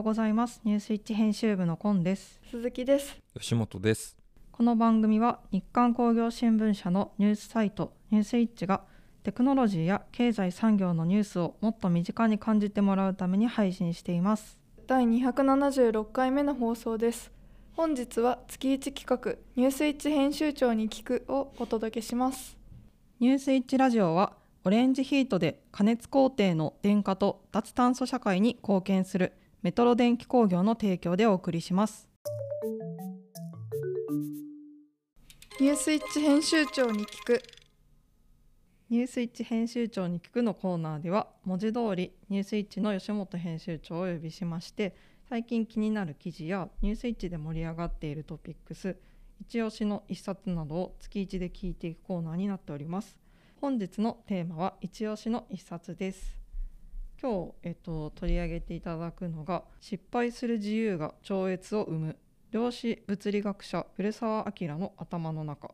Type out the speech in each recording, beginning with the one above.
うございます。ニュースイッチ編集部のコンです。鈴木です。吉本です。この番組は日刊工業新聞社のニュースサイトニュースイッチがテクノロジーや経済産業のニュースをもっと身近に感じてもらうために配信しています。第276回目の放送です。本日は月一企画ニュースイッチ編集長に聞くをお届けします。ニュースイッチラジオはオレンジヒートで加熱工程の電化と脱炭素社会に貢献するメトロ電気工業の提供でお送りします。ニュースイッチ編集長に聞く。ニュースイッチ編集長に聞くのコーナーでは文字通りニュースイッチの吉本編集長をお呼びしまして最近気になる記事やニュースイッチで盛り上がっているトピックス一押しの一冊などを月一で聞いていくコーナーになっております。本日のテーマは一押しの一冊です今日、えっと、取り上げていただくのが失敗する自由が超越を生む量子物理学者古澤明の頭の中。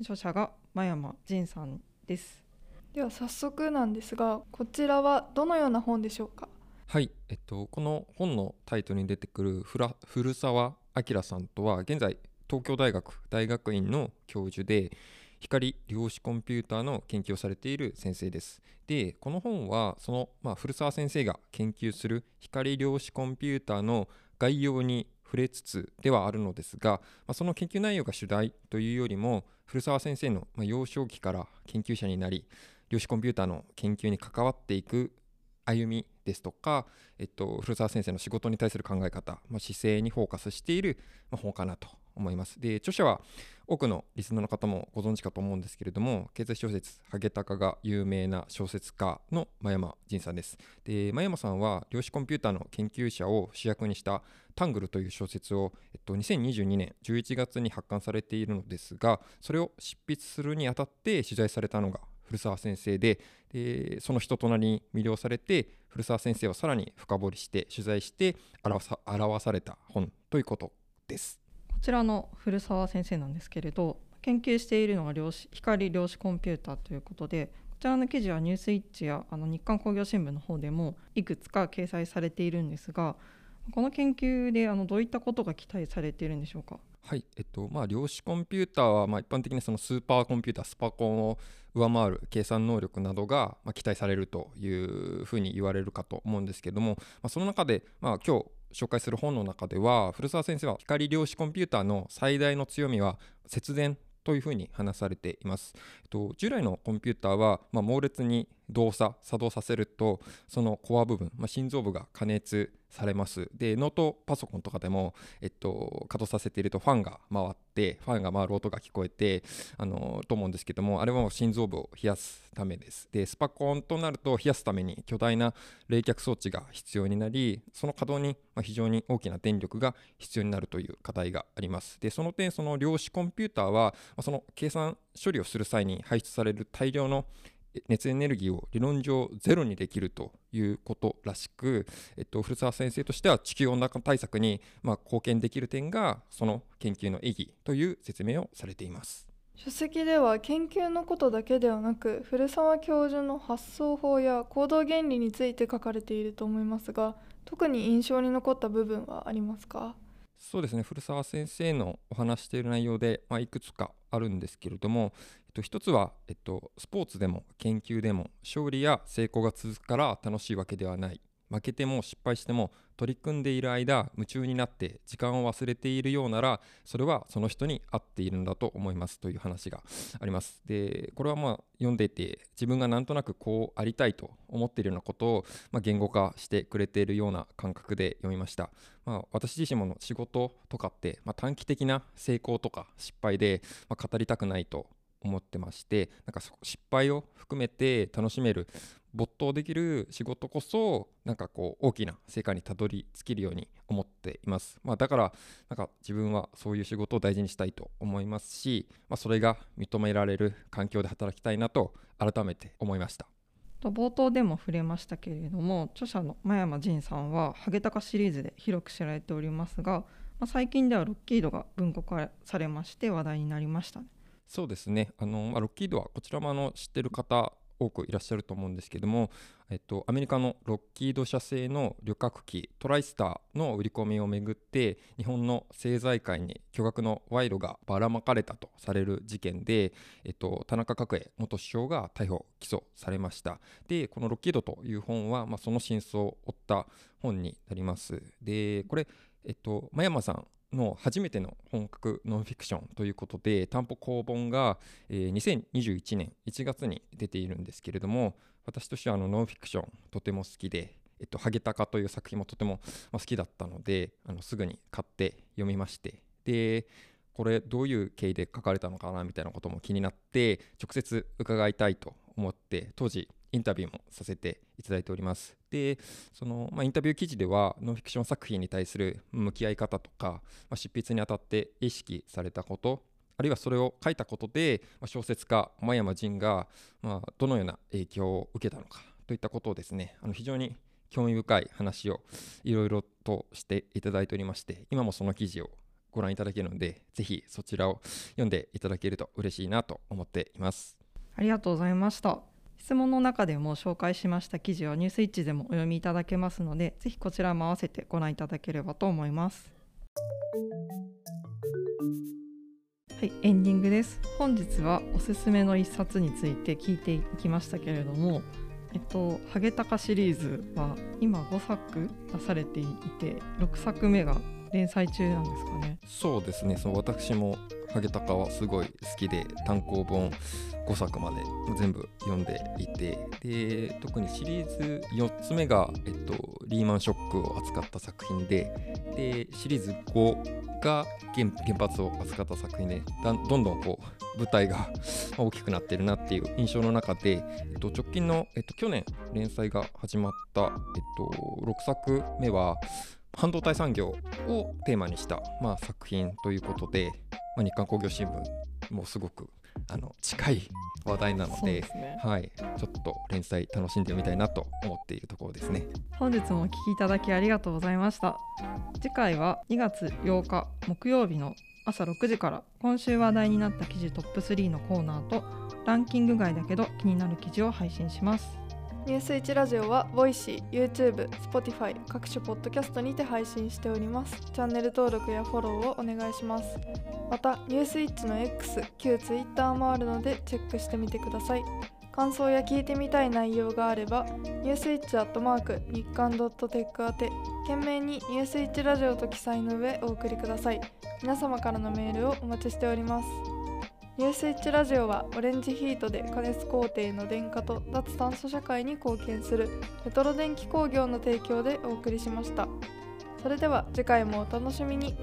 著者が真山仁さんです。では早速なんですがこちらはどのような本でしょうか？はい、えっと、この本のタイトルに出てくる古澤明さんとは現在東京大学大学院の教授で光量子コンピューターの研究をされている先生です。でこの本はその、まあ、古澤先生が研究する光量子コンピューターの概要に触れつつではあるのですが、まあ、その研究内容が主題というよりも古澤先生の、幼少期から研究者になり量子コンピューターの研究に関わっていく歩みですとか、えっと、古澤先生の仕事に対する考え方、まあ、姿勢にフォーカスしている、本かなと思います。で著者は多くのリスナーの方もご存知かと思うんですけれども経済小説「ハゲタカ」が有名な小説家の真山仁さんです。で真山さんは量子コンピューターの研究者を主役にした「タングル」という小説を、えっと、2022年11月に発刊されているのですがそれを執筆するにあたって取材されたのが古澤先生ででその人となりに魅了されて古澤先生はさらに深掘りして取材して表さ表された本ということです。こちらの古澤先生なんですけれど研究しているのが量子光量子コンピューターということでこちらの記事はニュースイッチやあの日刊工業新聞の方でもいくつか掲載されているんですがこの研究であのどういったことが期待されているんでしょうか？はい、えっとまあ、量子コンピューターは、まあ、一般的にそのスーパーコンピュータースパコンを上回る計算能力などが、まあ、期待されるというふうに言われるかと思うんですけども、まあ、その中で、まあ、今日紹介する本の中では古澤先生は光量子コンピューターの最大の強みは節電というふうに話されています。えっと、従来のコンピューターは、まあ、猛烈に動作作動させるとそのコア部分、まあ、心臓部が加熱されます。でノートパソコンとかでも、えっと、稼働させているとファンが回ってファンが回る音が聞こえてあのと思うんですけどもあれはもう心臓部を冷やすためです。でスパコンとなると冷やすために巨大な冷却装置が必要になりその稼働に非常に大きな電力が必要になるという課題があります。でその点その量子コンピューターはその計算処理をする際に排出される大量の熱エネルギーを理論上ゼロにできるということらしく、えっと、古澤先生としては地球温暖化対策に、まあ、貢献できる点がその研究の意義という説明をされています。書籍では研究のことだけではなく古澤教授の発想法や行動原理について書かれていると思いますが特に印象に残った部分はありますか？そうですね。古澤先生のお話している内容で、まあ、いくつかあるんですけれども、えっと、一つは、えっと、スポーツでも研究でも勝利や成功が続くから楽しいわけではない。負けても失敗しても取り組んでいる間夢中になって時間を忘れているようならそれはその人に合っているんだと思いますという話があります。でこれはまあ読んでいて自分がなんとなくこうありたいと思っているようなことを、まあ、言語化してくれているような感覚で読みました、まあ、私自身も仕事とかって、まあ、短期的な成功とか失敗で、まあ、語りたくないと思ってましてなんか失敗を含めて楽しめる没頭できる仕事こそなんかこう大きな成果にたどり着けるように思っています、まあ、だからなんか自分はそういう仕事を大事にしたいと思いますし、まあ、それが認められる環境で働きたいなと改めて思いました。冒頭でも触れましたけれども著者の真山仁さんは「ハゲタカ」シリーズで広く知られておりますが、まあ、最近ではロッキードが文庫化されまして話題になりましたね。そうですね。あの、まあ、ロッキードはこちらもあの知ってる方多くいらっしゃると思うんですけども、えっと、アメリカのロッキード社製の旅客機トライスターの売り込みをめぐって日本の政財界に巨額の賄賂がばらまかれたとされる事件で、えっと、田中角栄元首相が逮捕・起訴されました。でこのロッキードという本は、まあ、その真相を追った本になります。でこれ、えっと、真山さんの初めての本格ノンフィクションということで担保公本が、えー、2021年1月に出ているんですけれども私としてはあのノンフィクションとても好きで「えっと、ハゲタカ」という作品もとても好きだったのであのすぐに買って読みましてでこれどういう経緯で書かれたのかなみたいなことも気になって直接伺いたいと思って当時インタビューもさせていただいております。で、その、まあ、インタビュー記事では、ノンフィクション作品に対する向き合い方とか、まあ、執筆にあたって意識されたこと、あるいはそれを書いたことで、まあ、小説家、真山仁が、まあ、どのような影響を受けたのかといったことをですね、あの非常に興味深い話をいろいろとしていただいておりまして、今もその記事をご覧いただけるので、ぜひそちらを読んでいただけると嬉しいなと思っています。ありがとうございました。質問の中でも紹介しました記事はニュースイッチでもお読みいただけますのでぜひこちらも合わせてご覧いただければと思います。はいエンディングです。本日はおすすめの一冊について聞いていきましたけれどもえっと、ハゲタカシリーズは今5作出されていて6作目が連載中なんですかね。そうですね。その私もハゲタカはすごい好きで単行本5作まで全部読んでいてで特にシリーズ4つ目が、えっと、リーマンショックを扱った作品ででシリーズ5が原発を扱った作品でどんどんこう舞台が 大きくなってるなっていう印象の中で、えっと、直近の、えっと、去年連載が始まった、えっと、6作目は半導体産業をテーマにした、まあ、作品ということで、まあ、日刊工業新聞もすごくあの近い話題なので、ね、はい、ちょっと連載楽しんでみたいなと思っているところですね。本日もお聞きいただきありがとうございました。次回は2月8日木曜日の朝6時から今週話題になった記事トップ3のコーナーとランキング外だけど気になる記事を配信しますニュースイッチラジオは Voicy、YouTube、Spotify 各種ポッドキャストにて配信しております。チャンネル登録やフォローをお願いします。またニュースイッチの X、旧 Twitter もあるのでチェックしてみてください。感想や聞いてみたい内容があればニュースイッチアットマーク日刊ドットテック宛て件名にニュースイッチラジオと記載の上お送りください。皆様からのメールをお待ちしております。ニュースイッチラジオはオレンジヒートで加熱工程の電化と脱炭素社会に貢献するメトロ電気工業の提供でお送りしました。それでは次回もお楽しみに。